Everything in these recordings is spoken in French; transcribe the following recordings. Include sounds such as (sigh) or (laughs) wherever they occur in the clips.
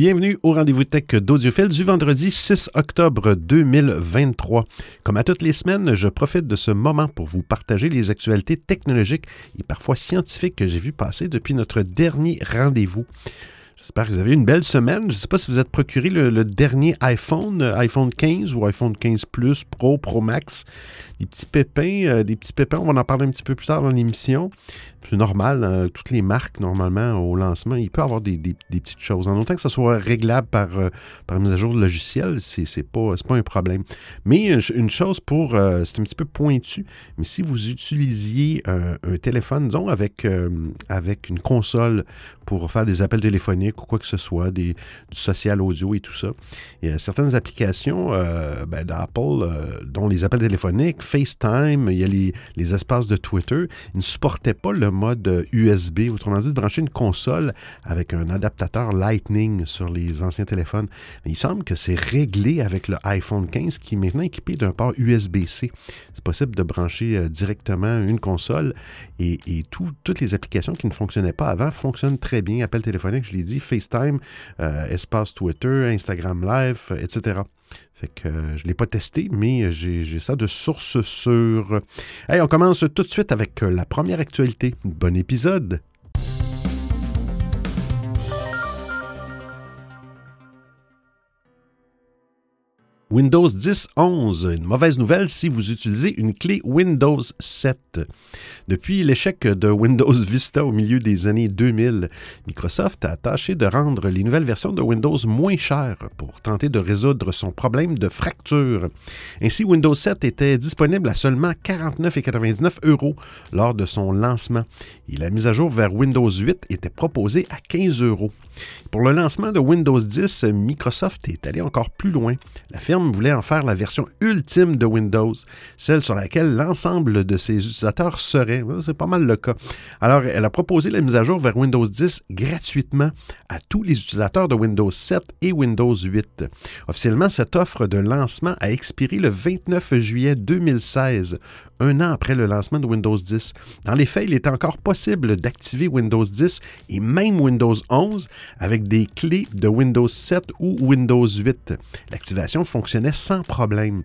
Bienvenue au rendez-vous tech d'Audiophile du vendredi 6 octobre 2023. Comme à toutes les semaines, je profite de ce moment pour vous partager les actualités technologiques et parfois scientifiques que j'ai vues passer depuis notre dernier rendez-vous. J'espère que vous avez une belle semaine. Je ne sais pas si vous êtes procuré le, dernier iPhone, euh, iPhone 15 ou iPhone 15 Plus, Pro, Pro Max. Des petits pépins, euh, des petits pépins, on va en parler un petit peu plus tard dans l'émission. C'est normal, hein, toutes les marques, normalement, au lancement, il peut avoir des, petites choses. En autant que ça soit réglable par, euh, par mise à jour de logiciel, c'est pas, pas un problème. Mais une chose pour, c'est un petit peu pointu, mais si vous utilisiez un, téléphone, disons, avec, avec une console pour faire des appels téléphoniques ou quoi que ce soit, des, du social audio et tout ça. Il y a certaines applications euh, ben, d'Apple, euh, dont les appels téléphoniques, FaceTime, il y a les, espaces de Twitter, ils ne supportaient pas le mode USB, autrement dit, de brancher une console avec un adaptateur Lightning sur les anciens téléphones. Il semble que c'est réglé avec le iPhone 15 qui est maintenant équipé d'un port USB-C. C'est possible de brancher euh, directement une console et, toutes les applications qui ne fonctionnaient pas avant fonctionnent très bien. Appel téléphonique, je l'ai dit, FaceTime, euh, espace Twitter, Instagram Live, euh, etc. Que euh, je ne l'ai pas testé, mais j'ai ça de source sûre. Hey, on commence tout de suite avec la première actualité. Bon épisode! Windows 10 11. Une mauvaise nouvelle si vous utilisez une clé Windows 7. Depuis l'échec de Windows Vista au milieu des années 2000, Microsoft a tâché de rendre les nouvelles versions de Windows moins chères pour tenter de résoudre son problème de fracture. Ainsi, Windows 7 était disponible à seulement 49,99 euros lors de son lancement et la mise à jour vers Windows 8 était proposée à 15 euros. Pour le lancement de Windows 10, Microsoft est allé encore plus loin. La voulait en faire la version ultime de Windows, celle sur laquelle l'ensemble de ses utilisateurs seraient. C'est pas mal le cas. Alors, elle a proposé la mise à jour vers Windows 10 gratuitement à tous les utilisateurs de Windows 7 et Windows 8. Officiellement, cette offre de lancement a expiré le 29 juillet 2016, un an après le lancement de Windows 10. Dans les faits, il est encore possible d'activer Windows 10 et même Windows 11 avec des clés de Windows 7 ou Windows 8. L'activation fonctionnait sans problème.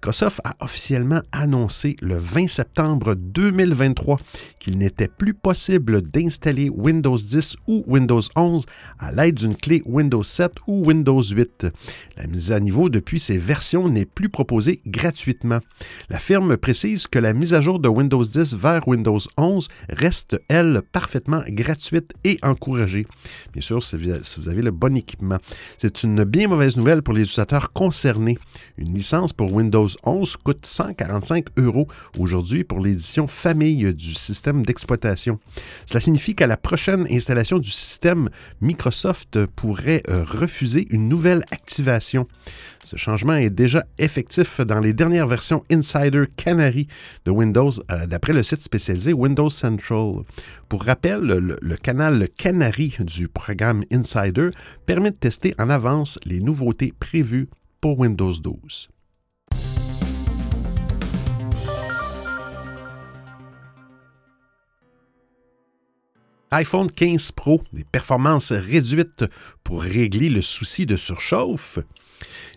Microsoft a officiellement annoncé le 20 septembre 2023 qu'il n'était plus possible d'installer Windows 10 ou Windows 11 à l'aide d'une clé Windows 7 ou Windows 8. La mise à niveau depuis ces versions n'est plus proposée gratuitement. La firme précise que la mise à jour de Windows 10 vers Windows 11 reste, elle, parfaitement gratuite et encouragée. Bien sûr, si vous avez le bon équipement. C'est une bien mauvaise nouvelle pour les utilisateurs concernés. Une licence pour Windows 11 coûte 145 euros aujourd'hui pour l'édition famille du système d'exploitation. Cela signifie qu'à la prochaine installation du système, Microsoft pourrait euh, refuser une nouvelle activation. Ce changement est déjà effectif dans les dernières versions Insider Canary de Windows, euh, d'après le site spécialisé Windows Central. Pour rappel, le canal Canary du programme Insider permet de tester en avance les nouveautés prévues pour Windows 12. iPhone 15 Pro, des performances réduites pour régler le souci de surchauffe.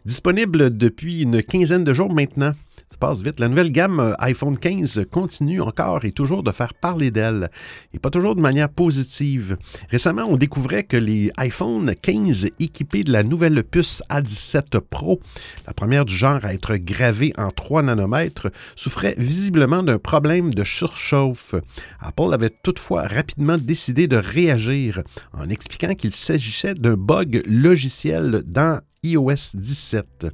Disponible depuis une quinzaine de jours maintenant, ça passe vite. La nouvelle gamme euh, iPhone 15 continue encore et toujours de faire parler d'elle, et pas toujours de manière positive. Récemment, on découvrait que les iPhone 15 équipés de la nouvelle puce A17 Pro, la première du genre à être gravée en 3 nanomètres, souffraient visiblement d'un problème de surchauffe. Apple avait toutefois rapidement décidé de réagir en expliquant qu'il s'agissait d'un bug logiciel dans iOS 17.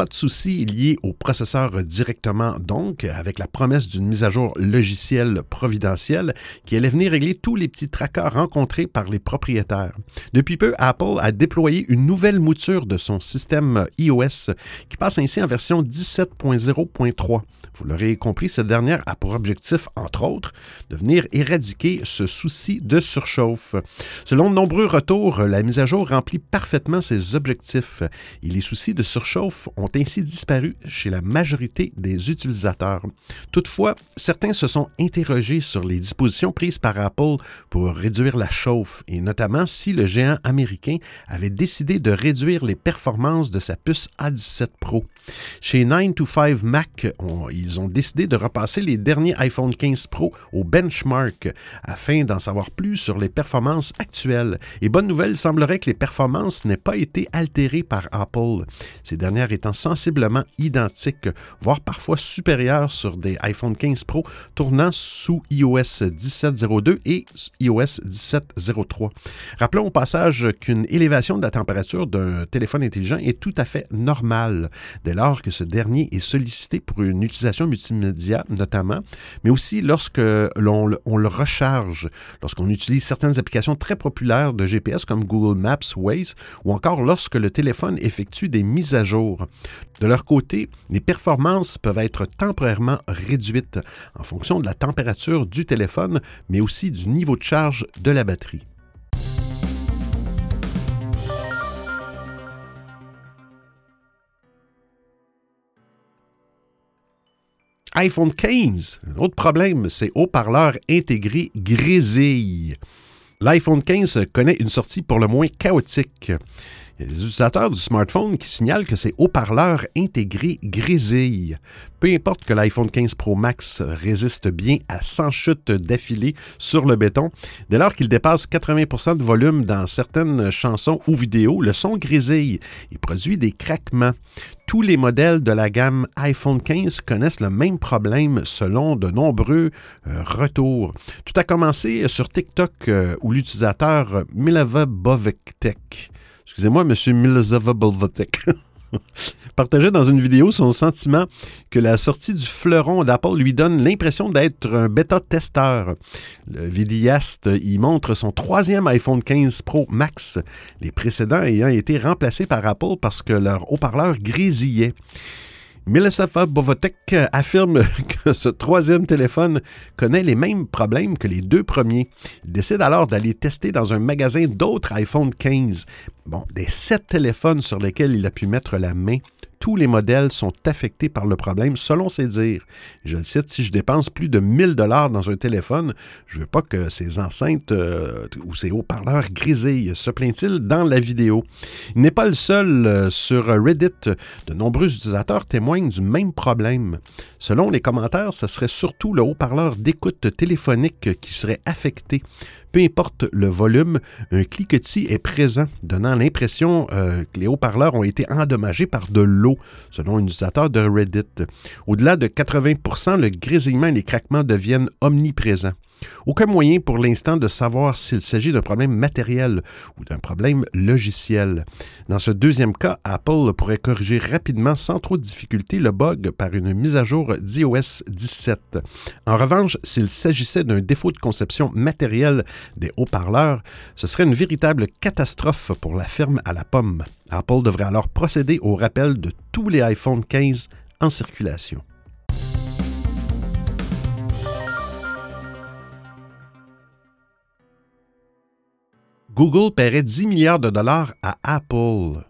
Pas de souci lié au processeur directement, donc, avec la promesse d'une mise à jour logicielle providentielle qui allait venir régler tous les petits tracas rencontrés par les propriétaires. Depuis peu, Apple a déployé une nouvelle mouture de son système iOS qui passe ainsi en version 17.0.3. Vous l'aurez compris, cette dernière a pour objectif, entre autres, de venir éradiquer ce souci de surchauffe. Selon de nombreux retours, la mise à jour remplit parfaitement ses objectifs. et les soucis de surchauffe ont ainsi disparu chez la majorité des utilisateurs. Toutefois, certains se sont interrogés sur les dispositions prises par Apple pour réduire la chauffe et notamment si le géant américain avait décidé de réduire les performances de sa puce A17 Pro. Chez 9 to 5 Mac, ils ont décidé de repasser les derniers iPhone 15 Pro au benchmark afin d'en savoir plus sur les performances actuelles. Et bonne nouvelle, il semblerait que les performances n'aient pas été altérées par Apple, ces dernières étant sensiblement identiques, voire parfois supérieures sur des iPhone 15 Pro tournant sous iOS 17.02 et iOS 17.03. Rappelons au passage qu'une élévation de la température d'un téléphone intelligent est tout à fait normale dès lors que ce dernier est sollicité pour une utilisation multimédia notamment, mais aussi lorsque l'on le recharge, lorsqu'on utilise certaines applications très populaires de GPS comme Google Maps, Waze, ou encore lorsque le téléphone effectue des mises à jour. De leur côté, les performances peuvent être temporairement réduites en fonction de la température du téléphone, mais aussi du niveau de charge de la batterie. iPhone 15. Un autre problème, c'est haut-parleur intégré grésille. L'iPhone 15 connaît une sortie pour le moins chaotique. Des utilisateurs du smartphone qui signalent que ces haut-parleurs intégrés grésillent. Peu importe que l'iPhone 15 Pro Max résiste bien à 100 chutes d'affilée sur le béton, dès lors qu'il dépasse 80% de volume dans certaines chansons ou vidéos, le son grésille et produit des craquements. Tous les modèles de la gamme iPhone 15 connaissent le même problème selon de nombreux euh, retours. Tout a commencé sur TikTok euh, où l'utilisateur Mileva Bovic excusez-moi, M. Milzavabolvotek, (laughs) partageait dans une vidéo son sentiment que la sortie du fleuron d'Apple lui donne l'impression d'être un bêta-testeur. Le vidéaste y montre son troisième iPhone 15 Pro Max, les précédents ayant été remplacés par Apple parce que leur haut-parleur grésillait. Milosafa Bovotek affirme (laughs) que ce troisième téléphone connaît les mêmes problèmes que les deux premiers. Il décide alors d'aller tester dans un magasin d'autres iPhone 15. Bon, des sept téléphones sur lesquels il a pu mettre la main, tous les modèles sont affectés par le problème, selon ses dires. Je le cite, si je dépense plus de 1000 dollars dans un téléphone, je ne veux pas que ces enceintes euh, ou ces haut-parleurs grisillent, se plaint-il dans la vidéo. Il n'est pas le seul. Euh, sur Reddit, de nombreux utilisateurs témoignent du même problème. Selon les commentaires, ce serait surtout le haut-parleur d'écoute téléphonique qui serait affecté peu importe le volume, un cliquetis est présent, donnant l'impression euh, que les haut-parleurs ont été endommagés par de l'eau, selon un utilisateur de Reddit. Au-delà de 80% le grésillement et les craquements deviennent omniprésents. Aucun moyen pour l'instant de savoir s'il s'agit d'un problème matériel ou d'un problème logiciel. Dans ce deuxième cas, Apple pourrait corriger rapidement sans trop de difficulté le bug par une mise à jour d'iOS 17. En revanche, s'il s'agissait d'un défaut de conception matérielle des haut-parleurs, ce serait une véritable catastrophe pour la firme à la pomme. Apple devrait alors procéder au rappel de tous les iPhone 15 en circulation. Google paierait 10 milliards de dollars à Apple.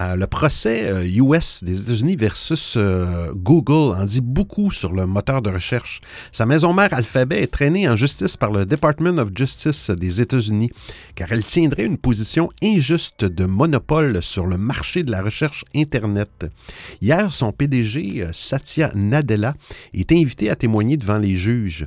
Euh, le procès US euh, des États-Unis versus euh, Google en dit beaucoup sur le moteur de recherche. Sa maison mère Alphabet est traînée en justice par le Department of Justice des États-Unis car elle tiendrait une position injuste de monopole sur le marché de la recherche Internet. Hier, son PDG, Satya Nadella, est invité à témoigner devant les juges.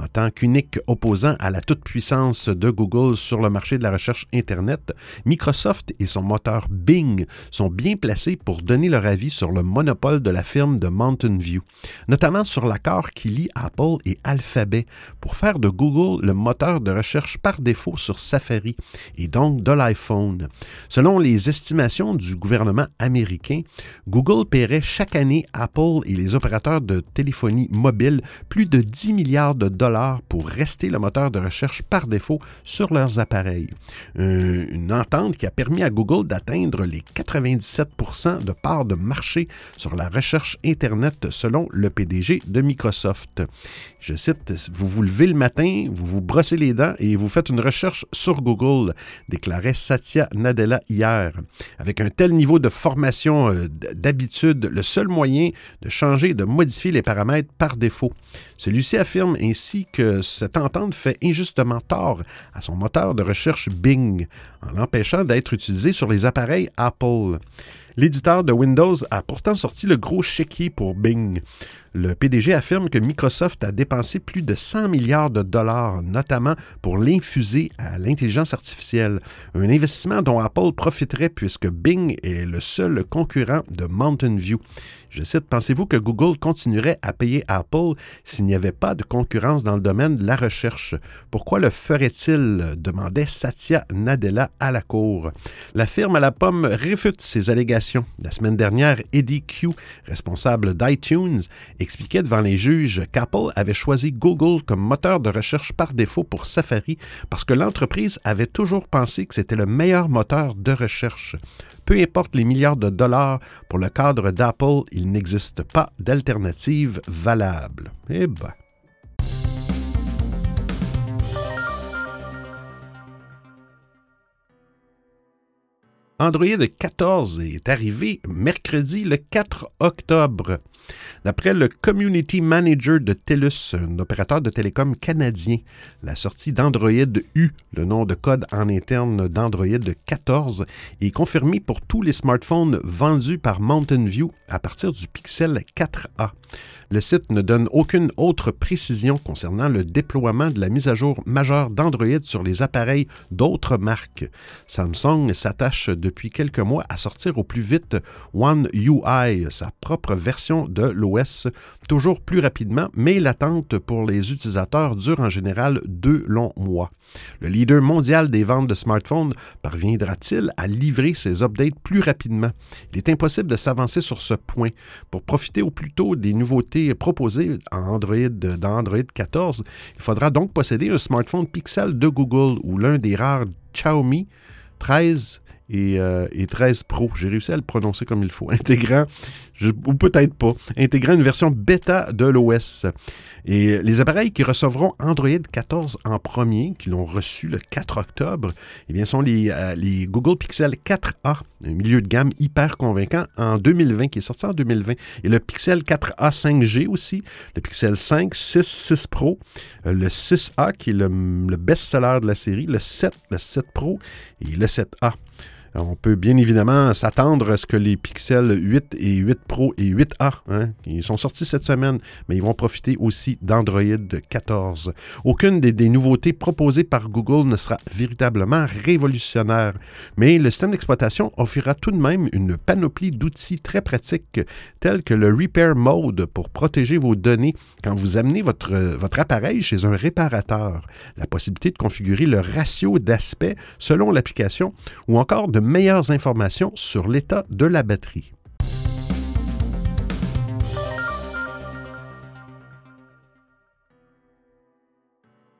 En tant qu'unique opposant à la toute-puissance de Google sur le marché de la recherche Internet, Microsoft et son moteur Bing sont bien placés pour donner leur avis sur le monopole de la firme de Mountain View, notamment sur l'accord qui lie Apple et Alphabet pour faire de Google le moteur de recherche par défaut sur Safari et donc de l'iPhone. Selon les estimations du gouvernement américain, Google paierait chaque année Apple et les opérateurs de téléphonie mobile plus de 10 milliards de dollars pour rester le moteur de recherche par défaut sur leurs appareils. Une entente qui a permis à Google d'atteindre les 97% de parts de marché sur la recherche Internet selon le PDG de Microsoft. Je cite, Vous vous levez le matin, vous vous brossez les dents et vous faites une recherche sur Google, déclarait Satya Nadella hier. Avec un tel niveau de formation euh, d'habitude, le seul moyen de changer et de modifier les paramètres par défaut. Celui-ci affirme ainsi que cette entente fait injustement tort à son moteur de recherche Bing en l'empêchant d'être utilisé sur les appareils Apple. L'éditeur de Windows a pourtant sorti le gros chéquier pour Bing. Le PDG affirme que Microsoft a dépensé plus de 100 milliards de dollars, notamment pour l'infuser à l'intelligence artificielle, un investissement dont Apple profiterait puisque Bing est le seul concurrent de Mountain View. Je cite, Pensez-vous que Google continuerait à payer Apple s'il n'y avait pas de concurrence dans le domaine de la recherche? Pourquoi le ferait-il? demandait Satya Nadella à la Cour. La firme à la pomme réfute ces allégations. La semaine dernière, Eddie Q, responsable d'iTunes, expliquait devant les juges qu'Apple avait choisi Google comme moteur de recherche par défaut pour Safari parce que l'entreprise avait toujours pensé que c'était le meilleur moteur de recherche. Peu importe les milliards de dollars, pour le cadre d'Apple, il n'existe pas d'alternative valable. Eh ben. Android 14 est arrivé mercredi le 4 octobre. D'après le Community Manager de TELUS, un opérateur de télécom canadien, la sortie d'Android U, le nom de code en interne d'Android 14, est confirmée pour tous les smartphones vendus par Mountain View à partir du Pixel 4a. Le site ne donne aucune autre précision concernant le déploiement de la mise à jour majeure d'Android sur les appareils d'autres marques. Samsung s'attache depuis quelques mois à sortir au plus vite One UI, sa propre version de l'OS, toujours plus rapidement, mais l'attente pour les utilisateurs dure en général deux longs mois. Le leader mondial des ventes de smartphones parviendra-t-il à livrer ses updates plus rapidement? Il est impossible de s'avancer sur ce point. Pour profiter au plus tôt des nouveautés proposées en Android, dans Android 14, il faudra donc posséder un smartphone Pixel de Google ou l'un des rares Xiaomi 13 et, 13 euh, Pro. J'ai réussi à le prononcer comme il faut. (laughs) Intégrant, ou peut-être pas, intégrant une version bêta de l'OS. Et les appareils qui recevront Android 14 en premier, qui l'ont reçu le 4 octobre, eh bien, sont les, euh, Google Pixel 4a, un milieu de gamme hyper convaincant en 2020, qui est sorti en 2020. Et le Pixel 4a 5G aussi, le Pixel 5, 6, 6 Pro, euh, le 6a qui est le, le best-seller de la série, le 7, le 7 Pro et le 7a. On peut bien évidemment s'attendre à ce que les Pixel 8 et 8 Pro et 8A, hein, ils sont sortis cette semaine, mais ils vont profiter aussi d'Android 14. Aucune des, nouveautés proposées par Google ne sera véritablement révolutionnaire, mais le système d'exploitation offrira tout de même une panoplie d'outils très pratiques tels que le Repair Mode pour protéger vos données quand vous amenez votre, votre appareil chez un réparateur, la possibilité de configurer le ratio d'aspect selon l'application ou encore de meilleures informations sur l'état de la batterie.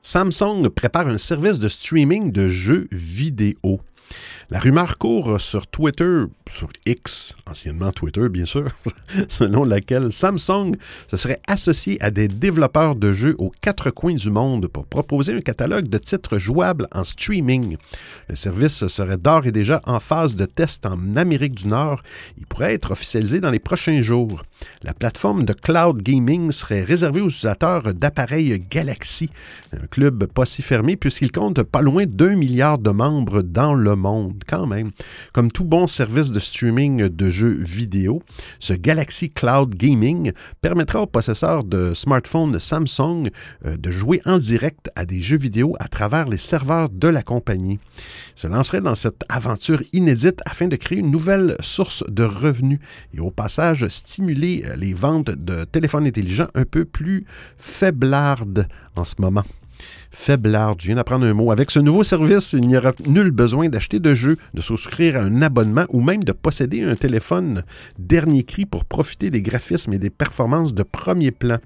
Samsung prépare un service de streaming de jeux vidéo. La rumeur court sur Twitter, sur X, anciennement Twitter bien sûr, (laughs) selon laquelle Samsung se serait associé à des développeurs de jeux aux quatre coins du monde pour proposer un catalogue de titres jouables en streaming. Le service serait d'ores et déjà en phase de test en Amérique du Nord. Il pourrait être officialisé dans les prochains jours. La plateforme de cloud gaming serait réservée aux utilisateurs d'appareils Galaxy, un club pas si fermé puisqu'il compte pas loin d'un milliard de membres dans le monde quand même. Comme tout bon service de streaming de jeux vidéo, ce Galaxy Cloud Gaming permettra aux possesseurs de smartphones Samsung euh, de jouer en direct à des jeux vidéo à travers les serveurs de la compagnie. Se lancerait dans cette aventure inédite afin de créer une nouvelle source de revenus et au passage stimuler euh, les ventes de téléphones intelligents un peu plus faiblardes en ce moment. Faiblard, je viens d'apprendre un mot. Avec ce nouveau service, il n'y aura nul besoin d'acheter de jeux, de souscrire à un abonnement ou même de posséder un téléphone dernier cri pour profiter des graphismes et des performances de premier plan.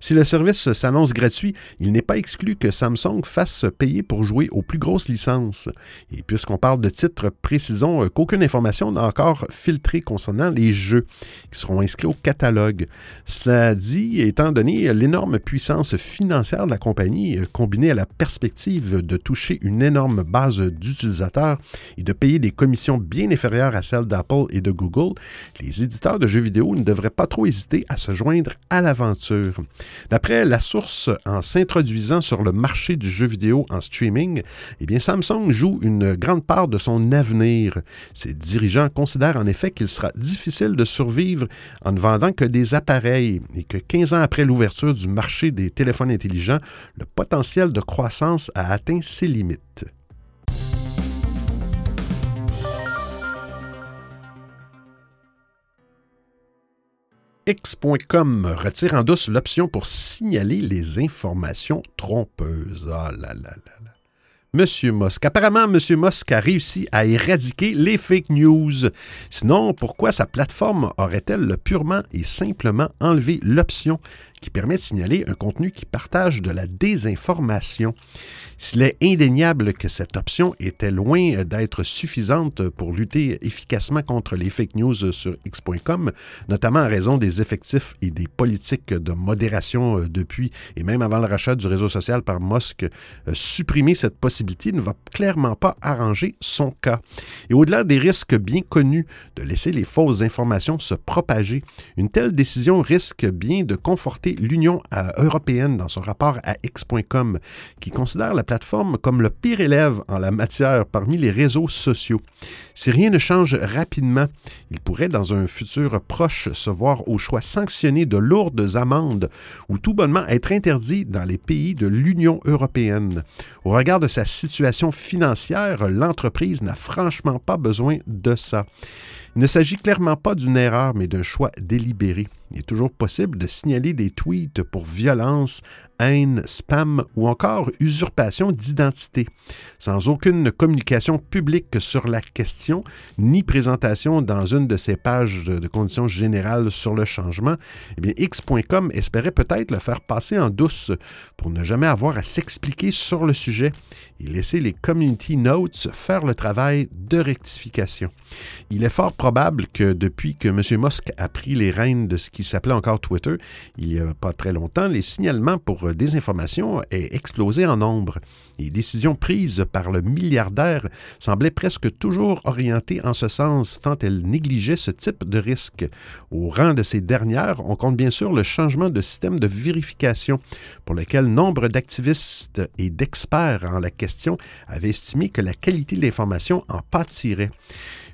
Si le service s'annonce gratuit, il n'est pas exclu que Samsung fasse payer pour jouer aux plus grosses licences. Et puisqu'on parle de titres, précisons qu'aucune information n'a encore filtré concernant les jeux qui seront inscrits au catalogue. Cela dit, étant donné l'énorme puissance financière de la compagnie, combinée à la perspective de toucher une énorme base d'utilisateurs et de payer des commissions bien inférieures à celles d'Apple et de Google, les éditeurs de jeux vidéo ne devraient pas trop hésiter à se joindre à l'aventure. D'après la source, en s'introduisant sur le marché du jeu vidéo en streaming, eh bien Samsung joue une grande part de son avenir. Ses dirigeants considèrent en effet qu'il sera difficile de survivre en ne vendant que des appareils et que 15 ans après l'ouverture du marché des téléphones intelligents, le potentiel de croissance a atteint ses limites. X.com retire en douce l'option pour signaler les informations trompeuses. Ah là là là là. Monsieur Musk. Apparemment, Monsieur Musk a réussi à éradiquer les fake news. Sinon, pourquoi sa plateforme aurait-elle purement et simplement enlevé l'option qui permet de signaler un contenu qui partage de la désinformation? S'il est indéniable que cette option était loin d'être suffisante pour lutter efficacement contre les fake news sur X.com, notamment en raison des effectifs et des politiques de modération euh, depuis et même avant le rachat du réseau social par Musk, euh, supprimer cette possibilité ne va clairement pas arranger son cas. Et au-delà des risques bien connus de laisser les fausses informations se propager, une telle décision risque bien de conforter l'Union euh, européenne dans son rapport à X.com, qui considère la plateforme comme le pire élève en la matière parmi les réseaux sociaux. Si rien ne change rapidement, il pourrait dans un futur proche se voir au choix sanctionné de lourdes amendes ou tout bonnement être interdit dans les pays de l'Union européenne. Au regard de sa situation financière, l'entreprise n'a franchement pas besoin de ça. Il ne s'agit clairement pas d'une erreur, mais d'un choix délibéré. Il est toujours possible de signaler des tweets pour violence, spam ou encore usurpation d'identité, sans aucune communication publique sur la question, ni présentation dans une de ces pages de, conditions générales sur le changement. Eh bien, X.com espérait peut-être le faire passer en douce pour ne jamais avoir à s'expliquer sur le sujet et laisser les community notes faire le travail de rectification. Il est fort probable que depuis que M. Musk a pris les rênes de ce qui s'appelait encore Twitter, il n'y a pas très longtemps, les signalements pour désinformation aient explosé en nombre. Les décisions prises par le milliardaire semblaient presque toujours orientées en ce sens, tant elles négligeaient ce type de risque. Au rang de ces dernières, on compte bien sûr le changement de système de vérification, pour lequel nombre d'activistes et d'experts en la question avaient estimé que la qualité de l'information en pâtirait.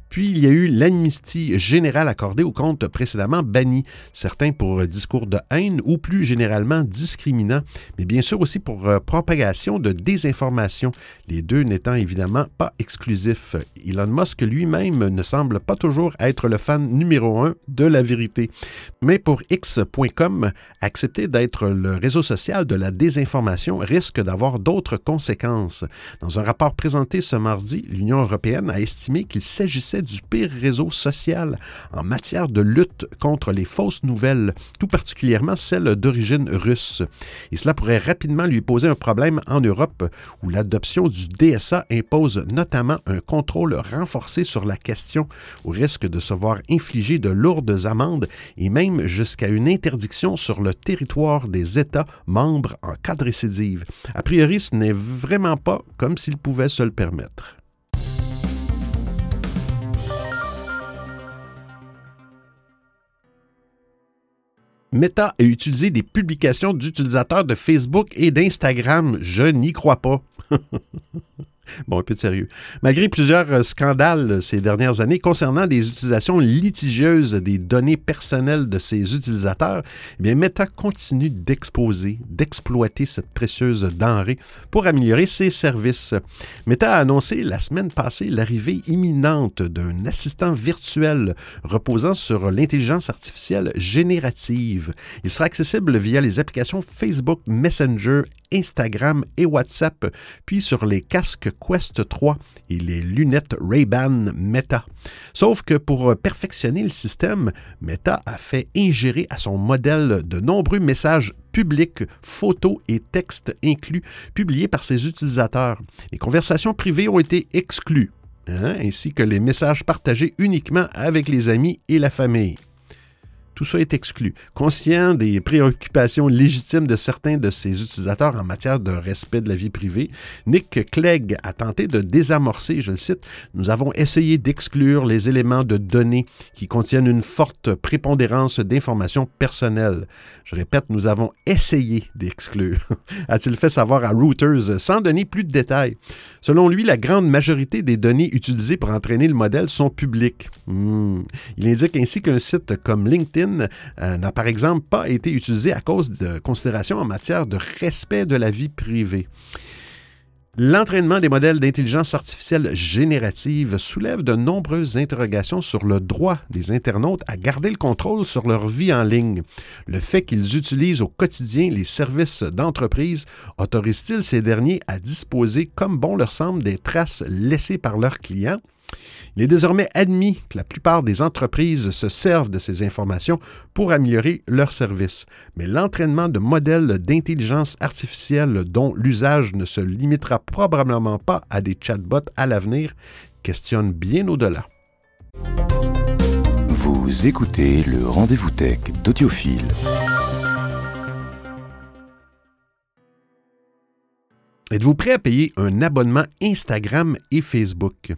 Puis il y a eu l'amnistie générale accordée aux comptes précédemment bannis, certains pour discours de haine ou plus généralement discriminants, mais bien sûr aussi pour euh, propagation de désinformation, les deux n'étant évidemment pas exclusifs. Elon Musk lui-même ne semble pas toujours être le fan numéro un de la vérité. Mais pour X.com, accepter d'être le réseau social de la désinformation risque d'avoir d'autres conséquences. Dans un rapport présenté ce mardi, l'Union européenne a estimé qu'il s'agissait du pire réseau social en matière de lutte contre les fausses nouvelles, tout particulièrement celles d'origine russe. Et cela pourrait rapidement lui poser un problème en Europe, où l'adoption du DSA impose notamment un contrôle renforcé sur la question, au risque de se voir infliger de lourdes amendes et même jusqu'à une interdiction sur le territoire des États membres en cas de récidive. A priori, ce n'est vraiment pas comme s'il pouvait se le permettre. Meta a utilisé des publications d'utilisateurs de Facebook et d'Instagram. Je n'y crois pas. (laughs) Bon, un peu de sérieux. Malgré plusieurs euh, scandales ces dernières années concernant des utilisations litigieuses des données personnelles de ses utilisateurs, eh Meta continue d'exposer, d'exploiter cette précieuse denrée pour améliorer ses services. Meta a annoncé la semaine passée l'arrivée imminente d'un assistant virtuel reposant sur l'intelligence artificielle générative. Il sera accessible via les applications Facebook Messenger Instagram et WhatsApp, puis sur les casques Quest 3 et les lunettes Ray-Ban Meta. Sauf que pour perfectionner le système, Meta a fait ingérer à son modèle de nombreux messages publics, photos et textes inclus, publiés par ses utilisateurs. Les conversations privées ont été exclues. Hein, ainsi que les messages partagés uniquement avec les amis et la famille. Tout ça est exclu. Conscient des préoccupations légitimes de certains de ses utilisateurs en matière de respect de la vie privée, Nick Clegg a tenté de désamorcer, je le cite, Nous avons essayé d'exclure les éléments de données qui contiennent une forte prépondérance d'informations personnelles. Je répète, nous avons essayé d'exclure, (laughs) a-t-il fait savoir à Reuters sans donner plus de détails. Selon lui, la grande majorité des données utilisées pour entraîner le modèle sont publiques. Hmm. Il indique ainsi qu'un site comme LinkedIn euh, n'a par exemple pas été utilisé à cause de considérations en matière de respect de la vie privée. L'entraînement des modèles d'intelligence artificielle générative soulève de nombreuses interrogations sur le droit des internautes à garder le contrôle sur leur vie en ligne. Le fait qu'ils utilisent au quotidien les services d'entreprise autorise-t-il ces derniers à disposer comme bon leur semble des traces laissées par leurs clients? Il est désormais admis que la plupart des entreprises se servent de ces informations pour améliorer leurs services. Mais l'entraînement de modèles d'intelligence artificielle dont l'usage ne se limitera probablement pas à des chatbots à l'avenir questionne bien au-delà. Vous écoutez le rendez-vous tech d'Audiophile. Êtes-vous prêt à payer un abonnement Instagram et Facebook?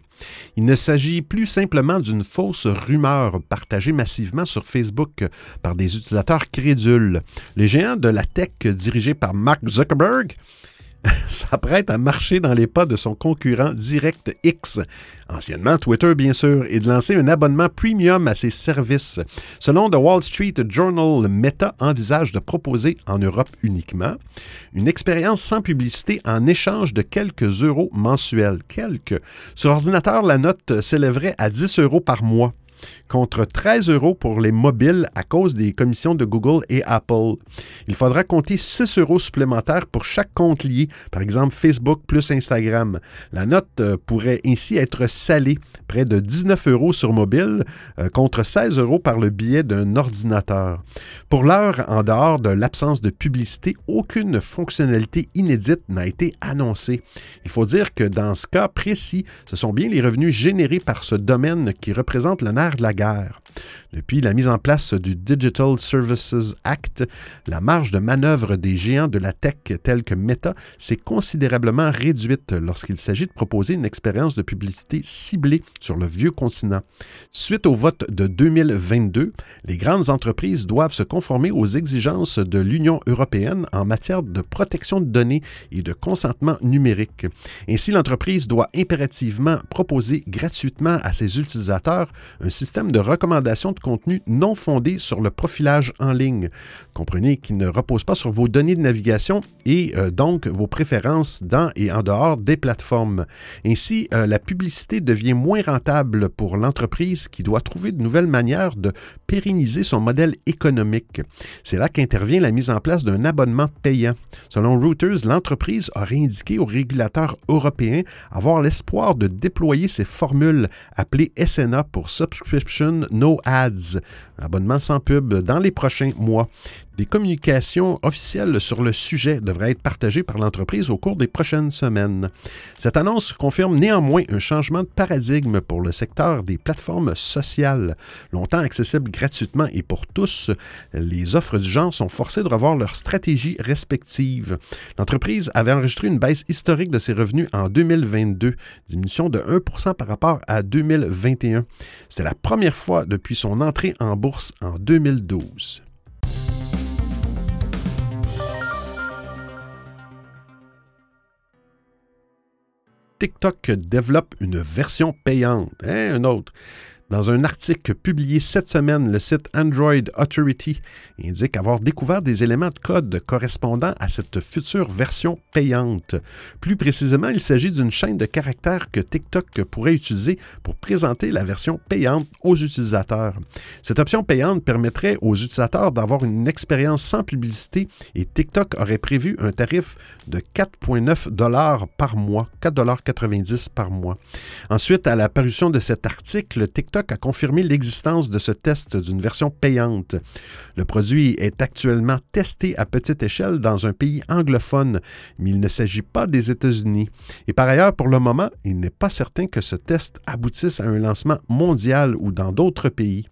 Il ne s'agit plus simplement d'une fausse rumeur partagée massivement sur Facebook par des utilisateurs crédules. Les géants de la tech dirigés par Mark Zuckerberg (laughs) s'apprête à marcher dans les pas de son concurrent Direct X, anciennement Twitter bien sûr, et de lancer un abonnement premium à ses services. Selon The Wall Street Journal, Meta envisage de proposer en Europe uniquement une expérience sans publicité en échange de quelques euros mensuels. Quelques. Sur ordinateur, la note s'élèverait à 10 euros par mois contre 13 euros pour les mobiles à cause des commissions de Google et Apple. Il faudra compter 6 euros supplémentaires pour chaque compte lié, par exemple Facebook plus Instagram. La note euh, pourrait ainsi être salée, près de 19 euros sur mobile, euh, contre 16 euros par le biais d'un ordinateur. Pour l'heure, en dehors de l'absence de publicité, aucune fonctionnalité inédite n'a été annoncée. Il faut dire que dans ce cas précis, ce sont bien les revenus générés par ce domaine qui représentent le nerf de la guerre. Depuis la mise en place du Digital Services Act, la marge de manœuvre des géants de la tech tels que Meta s'est considérablement réduite lorsqu'il s'agit de proposer une expérience de publicité ciblée sur le vieux continent. Suite au vote de 2022, les grandes entreprises doivent se conformer aux exigences de l'Union européenne en matière de protection de données et de consentement numérique. Ainsi, l'entreprise doit impérativement proposer gratuitement à ses utilisateurs un système de recommandation de contenu non fondé sur le profilage en ligne. Comprenez qu'il ne repose pas sur vos données de navigation et euh, donc vos préférences dans et en dehors des plateformes. Ainsi, euh, la publicité devient moins rentable pour l'entreprise qui doit trouver de nouvelles manières de pérenniser son modèle économique. C'est là qu'intervient la mise en place d'un abonnement payant. Selon Reuters, l'entreprise aurait indiqué aux régulateurs européens avoir l'espoir de déployer ces formules appelées SNA pour Subscription No Ads, abonnement sans pub dans les prochains mois. Des communications officielles sur le sujet devraient être partagées par l'entreprise au cours des prochaines semaines. Cette annonce confirme néanmoins un changement de paradigme pour le secteur des plateformes sociales. Longtemps accessibles gratuitement et pour tous, les offres du genre sont forcées de revoir leurs stratégies respectives. L'entreprise avait enregistré une baisse historique de ses revenus en 2022, diminution de 1% par rapport à 2021. C'était la première fois depuis son entrée en bourse en 2012. TikTok développe une version payante. Hein, un autre. Dans un article publié cette semaine, le site Android Authority indique avoir découvert des éléments de code correspondant à cette future version payante. Plus précisément, il s'agit d'une chaîne de caractères que TikTok pourrait utiliser pour présenter la version payante aux utilisateurs. Cette option payante permettrait aux utilisateurs d'avoir une expérience sans publicité et TikTok aurait prévu un tarif de 4,9 dollars par mois, 4,90 par mois. Ensuite, à la parution de cet article, TikTok a confirmé l'existence de ce test d'une version payante. Le produit est actuellement testé à petite échelle dans un pays anglophone, mais il ne s'agit pas des États-Unis. Et par ailleurs, pour le moment, il n'est pas certain que ce test aboutisse à un lancement mondial ou dans d'autres pays.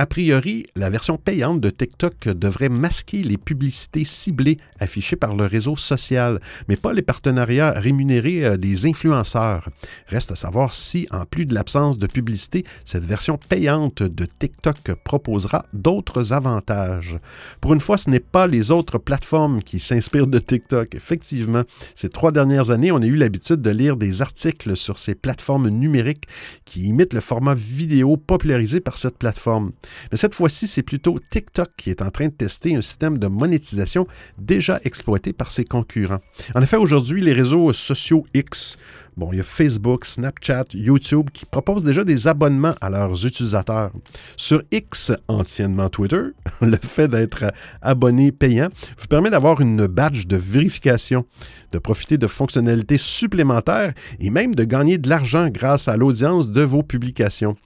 A priori, la version payante de TikTok devrait masquer les publicités ciblées affichées par le réseau social, mais pas les partenariats rémunérés euh, des influenceurs. Reste à savoir si, en plus de l'absence de publicité, cette version payante de TikTok proposera d'autres avantages. Pour une fois, ce n'est pas les autres plateformes qui s'inspirent de TikTok. Effectivement, ces trois dernières années, on a eu l'habitude de lire des articles sur ces plateformes numériques qui imitent le format vidéo popularisé par cette plateforme. Mais cette fois-ci, c'est plutôt TikTok qui est en train de tester un système de monétisation déjà exploité par ses concurrents. En effet, aujourd'hui, les réseaux sociaux X Bon, il y a Facebook, Snapchat, YouTube qui proposent déjà des abonnements à leurs utilisateurs. Sur X, anciennement Twitter, (laughs) le fait d'être abonné payant vous permet d'avoir une badge de vérification, de profiter de fonctionnalités supplémentaires et même de gagner de l'argent grâce à l'audience de vos publications.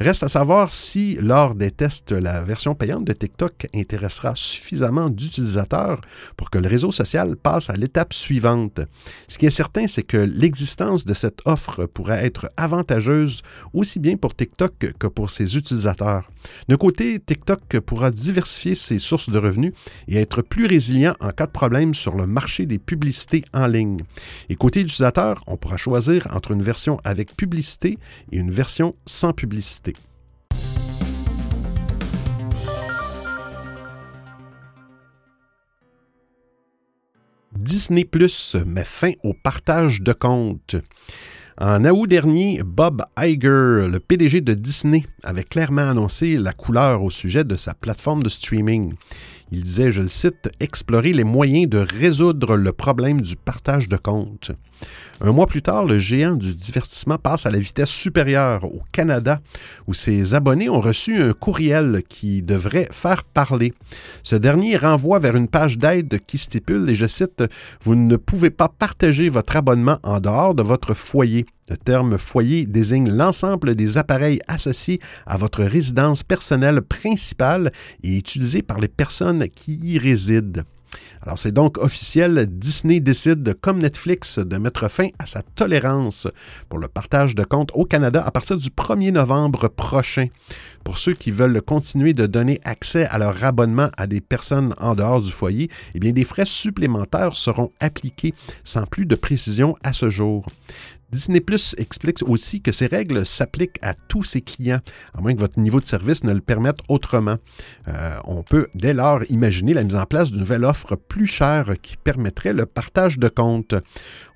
Reste à savoir si, lors des tests, la version payante de TikTok intéressera suffisamment d'utilisateurs pour que le réseau social passe à l'étape suivante. Ce qui est certain, c'est que l'existence de cette offre pourrait être avantageuse aussi bien pour TikTok que pour ses utilisateurs. De côté, TikTok pourra diversifier ses sources de revenus et être plus résilient en cas de problème sur le marché des publicités en ligne. Et côté utilisateur, on pourra choisir entre une version avec publicité et une version sans publicité. Disney Plus met fin au partage de comptes. En août dernier, Bob Iger, le PDG de Disney, avait clairement annoncé la couleur au sujet de sa plateforme de streaming. Il disait, je le cite, explorer les moyens de résoudre le problème du partage de comptes. Un mois plus tard, le géant du divertissement passe à la vitesse supérieure au Canada, où ses abonnés ont reçu un courriel qui devrait faire parler. Ce dernier renvoie vers une page d'aide qui stipule, et je cite, Vous ne pouvez pas partager votre abonnement en dehors de votre foyer. Le terme foyer désigne l'ensemble des appareils associés à votre résidence personnelle principale et utilisés par les personnes qui y résident. Alors c'est donc officiel, Disney décide, comme Netflix, de mettre fin à sa tolérance pour le partage de comptes au Canada à partir du 1er novembre prochain. Pour ceux qui veulent continuer de donner accès à leur abonnement à des personnes en dehors du foyer, eh bien des frais supplémentaires seront appliqués sans plus de précision à ce jour. Disney Plus explique aussi que ces règles s'appliquent à tous ses clients, à moins que votre niveau de service ne le permette autrement. Euh, on peut dès lors imaginer la mise en place d'une nouvelle offre plus chère qui permettrait le partage de comptes.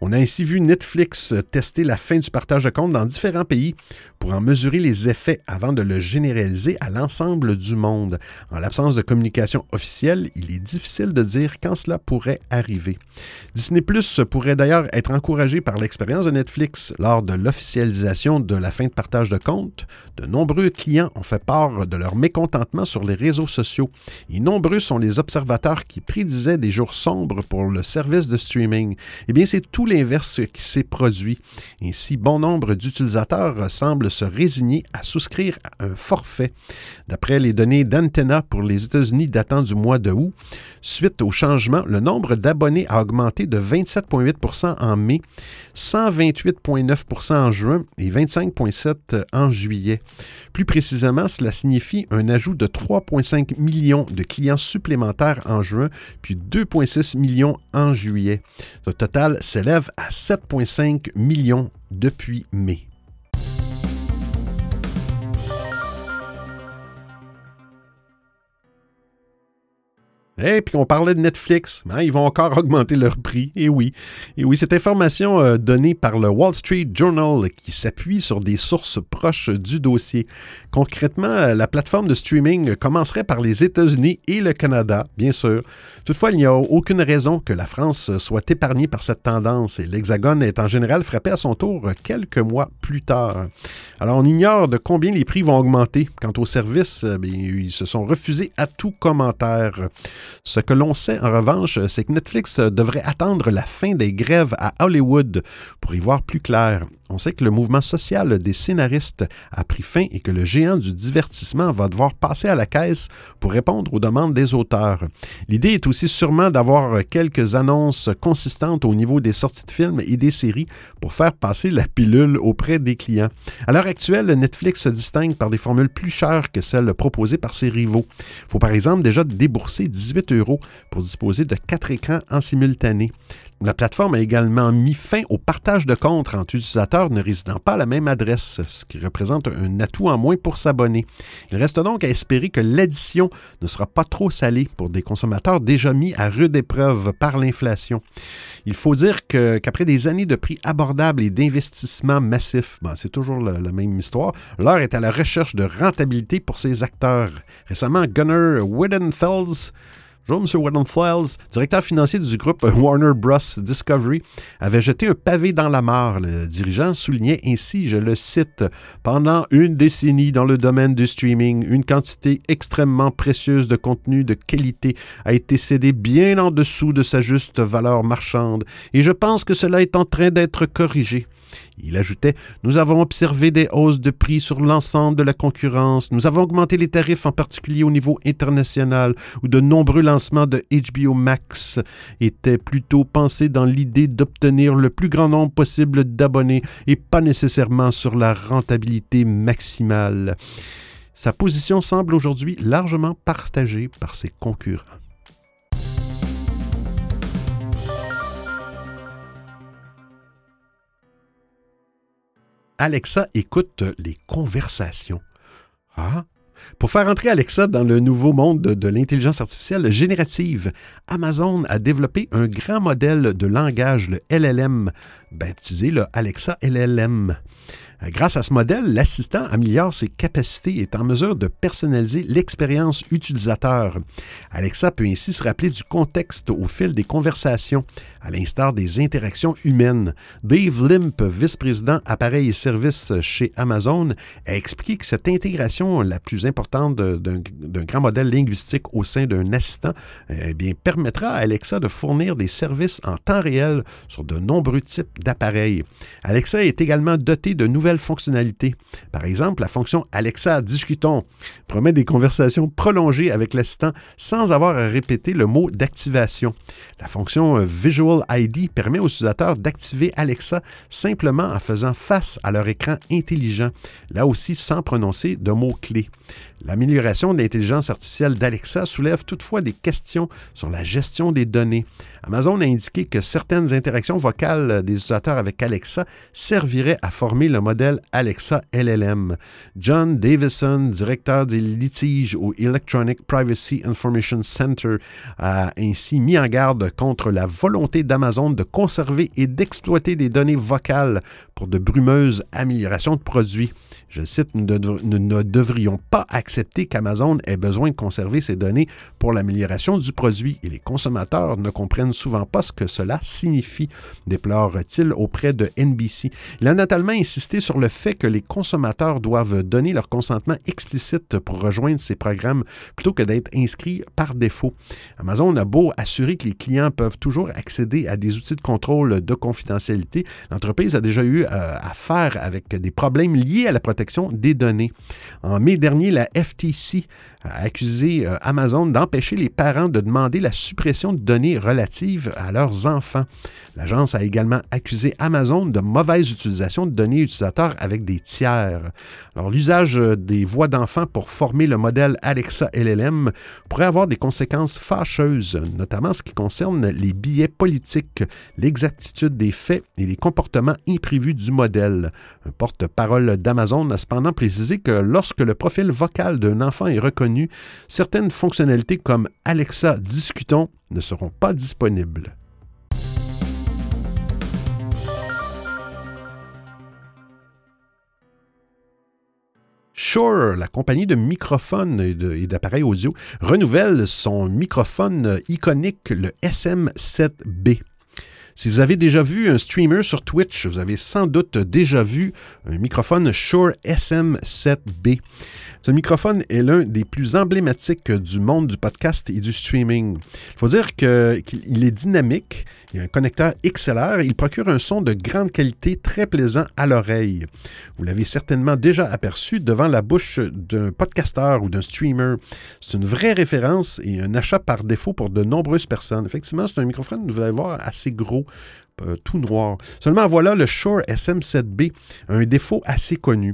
On a ainsi vu Netflix tester la fin du partage de comptes dans différents pays pour en mesurer les effets avant de le généraliser à l'ensemble du monde. En l'absence de communication officielle, il est difficile de dire quand cela pourrait arriver. Disney Plus pourrait d'ailleurs être encouragé par l'expérience de Netflix lors de l'officialisation de la fin de partage de comptes, de nombreux clients ont fait part de leur mécontentement sur les réseaux sociaux et nombreux sont les observateurs qui prédisaient des jours sombres pour le service de streaming. Eh bien, c'est tout l'inverse qui s'est produit. Ainsi, bon nombre d'utilisateurs semblent se résigner à souscrire à un forfait. D'après les données d'Antenna pour les États-Unis datant du mois de août, suite au changement, le nombre d'abonnés a augmenté de 27,8 en mai, 128 8,9% en juin et 25,7% en juillet. Plus précisément, cela signifie un ajout de 3,5 millions de clients supplémentaires en juin, puis 2,6 millions en juillet. Le total s'élève à 7,5 millions depuis mai. Et puis on parlait de Netflix, hein, ils vont encore augmenter leur prix. Et oui, et oui, cette information euh, donnée par le Wall Street Journal qui s'appuie sur des sources proches du dossier. Concrètement, euh, la plateforme de streaming commencerait par les États-Unis et le Canada, bien sûr. Toutefois, il n'y a aucune raison que la France soit épargnée par cette tendance et l'Hexagone est en général frappé à son tour quelques mois plus tard. Alors on ignore de combien les prix vont augmenter. Quant aux services, euh, ils se sont refusés à tout commentaire. Ce que l'on sait en revanche, c'est que Netflix devrait attendre la fin des grèves à Hollywood pour y voir plus clair. On sait que le mouvement social des scénaristes a pris fin et que le géant du divertissement va devoir passer à la caisse pour répondre aux demandes des auteurs. L'idée est aussi sûrement d'avoir quelques annonces consistantes au niveau des sorties de films et des séries pour faire passer la pilule auprès des clients. À l'heure actuelle, Netflix se distingue par des formules plus chères que celles proposées par ses rivaux. Il faut par exemple déjà débourser 18 euros pour disposer de quatre écrans en simultané. La plateforme a également mis fin au partage de comptes entre utilisateurs ne résidant pas à la même adresse, ce qui représente un atout en moins pour s'abonner. Il reste donc à espérer que l'addition ne sera pas trop salée pour des consommateurs déjà mis à rude épreuve par l'inflation. Il faut dire qu'après des années de prix abordables et d'investissements massifs, c'est toujours la, même histoire, l'heure est à la recherche de rentabilité pour ces acteurs. Récemment, Gunnar Widenfels Bonjour, M. Files, directeur financier du groupe (laughs) Warner Bros. Discovery, avait jeté un pavé dans la mare. Le dirigeant soulignait ainsi, je le cite, Pendant une décennie dans le domaine du streaming, une quantité extrêmement précieuse de contenu de qualité a été cédée bien en dessous de sa juste valeur marchande, et je pense que cela est en train d'être corrigé. Il ajoutait Nous avons observé des hausses de prix sur l'ensemble de la concurrence. Nous avons augmenté les tarifs, en particulier au niveau international, où de nombreux lancements de HBO Max étaient plutôt pensés dans l'idée d'obtenir le plus grand nombre possible d'abonnés et pas nécessairement sur la rentabilité maximale. Sa position semble aujourd'hui largement partagée par ses concurrents. Alexa écoute les conversations. Ah, pour faire entrer Alexa dans le nouveau monde de, l'intelligence artificielle générative, Amazon a développé un grand modèle de langage, le LLM, baptisé le Alexa LLM. Euh, grâce à ce modèle, l'assistant améliore ses capacités et est en mesure de personnaliser l'expérience utilisateur. Alexa peut ainsi se rappeler du contexte au fil des conversations, à l'instar des interactions humaines. Dave Limp, vice-président appareils et services chez Amazon, a expliqué que cette intégration la plus importante d'un grand modèle linguistique au sein d'un assistant eh bien, permettra à Alexa de fournir des services en temps réel sur de nombreux types d'appareils. Alexa est également doté de nouvelles fonctionnalités. Par exemple, la fonction Alexa discutons promet des conversations prolongées avec l'assistant sans avoir à répéter le mot d'activation. La fonction Visual ID permet aux utilisateurs d'activer Alexa simplement en faisant face à leur écran intelligent, là aussi sans prononcer de mots-clés. L'amélioration de l'intelligence artificielle d'Alexa soulève toutefois des questions sur la gestion des données. Amazon a indiqué que certaines interactions vocales des utilisateurs avec Alexa serviraient à former le modèle Alexa LLM. John Davison, directeur des litiges au Electronic Privacy Information Center, a ainsi mis en garde contre la volonté d'Amazon de conserver et d'exploiter des données vocales pour de brumeuses améliorations de produits. Je cite, nous, ne devrions pas accepter qu'Amazon ait besoin de conserver ces données pour l'amélioration du produit et les consommateurs ne comprennent souvent pas ce que cela signifie, déplore-t-il auprès de NBC. Il a notamment insisté sur le fait que les consommateurs doivent donner leur consentement explicite pour rejoindre ces programmes plutôt que d'être inscrits par défaut. Amazon a beau assurer que les clients peuvent toujours accéder à des outils de contrôle de confidentialité, l'entreprise a déjà eu euh, à faire avec des problèmes liés à la protection des données. En mai dernier, la FTC a accusé euh, Amazon d'empêcher les parents de demander la suppression de données relatives à leurs enfants. L'agence a également accusé Amazon de mauvaise utilisation de données utilisateurs avec des tiers. Alors, l'usage des voix d'enfants pour former le modèle Alexa LLM pourrait avoir des conséquences fâcheuses, notamment ce qui concerne les billets politiques, l'exactitude des faits et les comportements imprévus du modèle. Un porte-parole d'Amazon a cependant précisé que lorsque le profil vocal d'un enfant est reconnu, certaines fonctionnalités comme Alexa Discutons ne seront pas disponibles. Shure, la compagnie de microphones et d'appareils audio, renouvelle son microphone iconique, le SM7B. Si vous avez déjà vu un streamer sur Twitch, vous avez sans doute déjà vu un microphone Shure SM7B. Ce microphone est l'un des plus emblématiques du monde du podcast et du streaming. Il faut dire qu'il est dynamique, il a un connecteur XLR et il procure un son de grande qualité très plaisant à l'oreille. Vous l'avez certainement déjà aperçu devant la bouche d'un podcasteur ou d'un streamer. C'est une vraie référence et un achat par défaut pour de nombreuses personnes. Effectivement, c'est un microphone, vous allez voir, assez gros, euh, tout noir. Seulement voilà, le Shure SM7B a un défaut assez connu.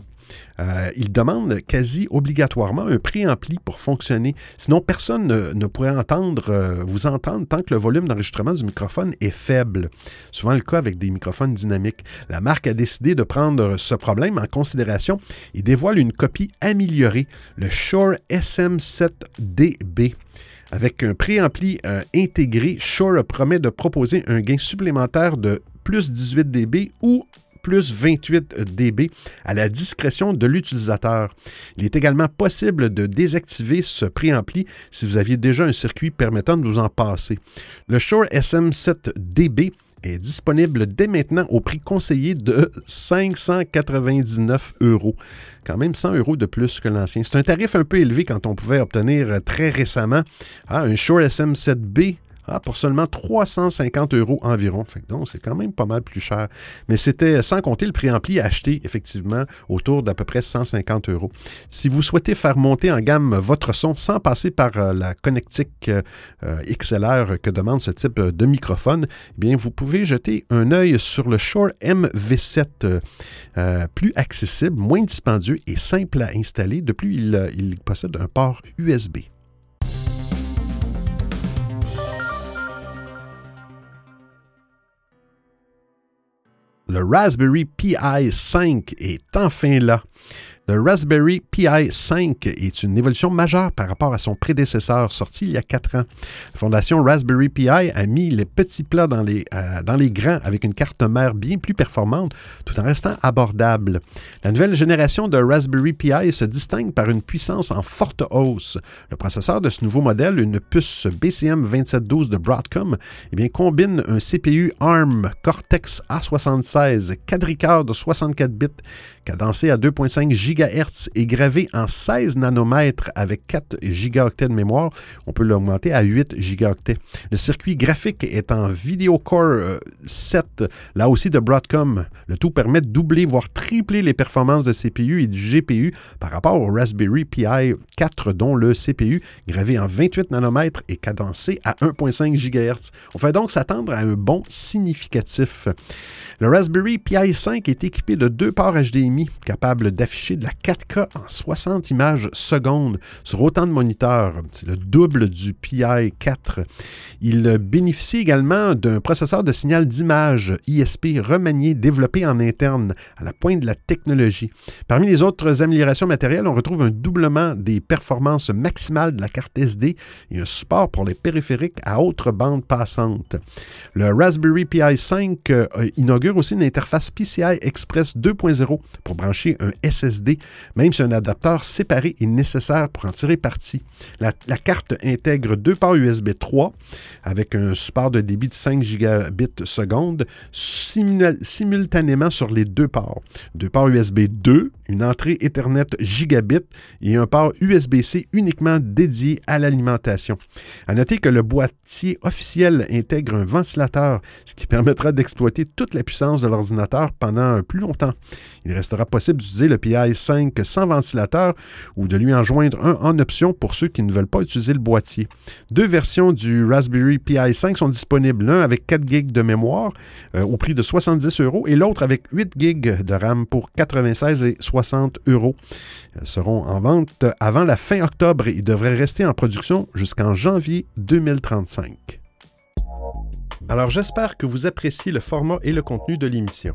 Euh, il demande quasi obligatoirement un préampli pour fonctionner. Sinon, personne ne, pourrait entendre, euh, vous entendre tant que le volume d'enregistrement du microphone est faible. Souvent le cas avec des microphones dynamiques. La marque a décidé de prendre ce problème en considération et dévoile une copie améliorée, le Shure SM7DB. Avec un préampli euh, intégré, Shure promet de proposer un gain supplémentaire de plus 18 dB ou plus 28 dB à la discrétion de l'utilisateur. Il est également possible de désactiver ce préampli si vous aviez déjà un circuit permettant de vous en passer. Le Shure SM7DB est disponible dès maintenant au prix conseillé de 599 euros. Quand même 100 euros de plus que l'ancien. C'est un tarif un peu élevé quand on pouvait obtenir très récemment ah, un Shure SM7B ah, pour seulement 350 euros environ. Donc, c'est quand même pas mal plus cher. Mais c'était sans compter le préampli acheté, effectivement, autour d'à peu près 150 euros. Si vous souhaitez faire monter en gamme votre son sans passer par euh, la connectique euh, XLR que demande ce type de microphone, eh bien, vous pouvez jeter un œil sur le Shure MV7, euh, plus accessible, moins dispendieux et simple à installer. De plus, il possède un port USB. Le Raspberry Pi 5 est enfin là. Le Raspberry Pi 5 est une évolution majeure par rapport à son prédécesseur sorti il y a quatre ans. La fondation Raspberry Pi a mis les petits plats dans les, euh, dans les grands avec une carte mère bien plus performante tout en restant abordable. La nouvelle génération de Raspberry Pi se distingue par une puissance en forte hausse. Le processeur de ce nouveau modèle, une puce BCM 2712 de Broadcom, eh bien, combine un CPU ARM Cortex A76 quadricœur de 64 bits cadencé à 2.5 GHz et gravé en 16 nanomètres avec 4 gigaoctets de mémoire. On peut l'augmenter à 8 gigaoctets. Le circuit graphique est en Video Core 7, euh, là aussi de Broadcom. Le tout permet de doubler, voire tripler les performances de CPU et du GPU par rapport au Raspberry Pi 4, dont le CPU, gravé en 28 nanomètres, est cadencé à 1.5 GHz. On fait donc s'attendre à un bon significatif. Le Raspberry Pi 5 est équipé de deux ports HDMI capables d'afficher de la 4K en 60 images secondes sur autant de moniteurs. C'est le double du Pi 4. Il bénéficie également d'un processeur de signal d'image ISP remanié développé en interne à la pointe de la technologie. Parmi les autres améliorations matérielles, on retrouve un doublement des performances maximales de la carte SD et un support pour les périphériques à haute bande passante. Le Raspberry Pi 5 euh, inaugure aussi une interface PCI Express 2.0 pour brancher un SSD, même si un adapteur séparé est nécessaire pour en tirer parti. La, carte intègre deux ports USB 3 avec un support de débit de 5 gigabits seconde simultanément sur les deux ports. Deux ports USB 2, une entrée Ethernet gigabit et un port USB-C uniquement dédié à l'alimentation. À noter que le boîtier officiel intègre un ventilateur, ce qui permettra d'exploiter toute la puissance de l'ordinateur pendant plus longtemps. Il restera possible d'utiliser le PI 5 sans ventilateur ou de lui en joindre un en option pour ceux qui ne veulent pas utiliser le boîtier. Deux versions du Raspberry Pi 5 sont disponibles, l'un avec 4 GB de mémoire euh, au prix de 70 euros et l'autre avec 8 GB de RAM pour 96 et 60 Elles seront en vente avant la fin octobre et devraient rester en production jusqu'en janvier 2035. Alors j'espère que vous appréciez le format et le contenu de l'émission.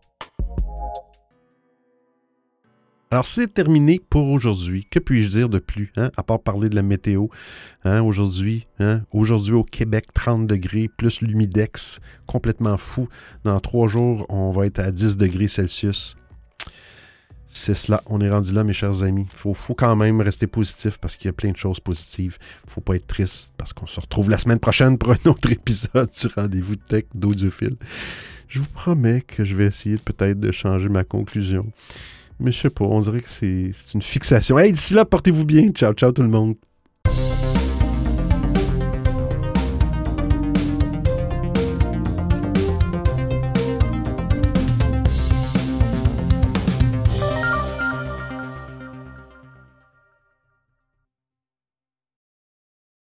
Alors, c'est terminé pour aujourd'hui. Que puis-je dire de plus, hein, à part parler de la météo? Hein, aujourd'hui, hein, aujourd'hui au Québec, 30 degrés, plus l'humidex, complètement fou. Dans trois jours, on va être à 10 degrés Celsius. C'est cela, on est rendu là, mes chers amis. Il faut, quand même rester positif parce qu'il y a plein de choses positives. Il faut pas être triste parce qu'on se retrouve la semaine prochaine pour un autre (laughs) épisode du rendez-vous de tech d'Audiophile. Je vous promets que je vais essayer peut-être de changer ma conclusion. Mais je sais pas, on dirait que c'est une fixation. Hey, d'ici là, portez-vous bien. Ciao, ciao tout le monde.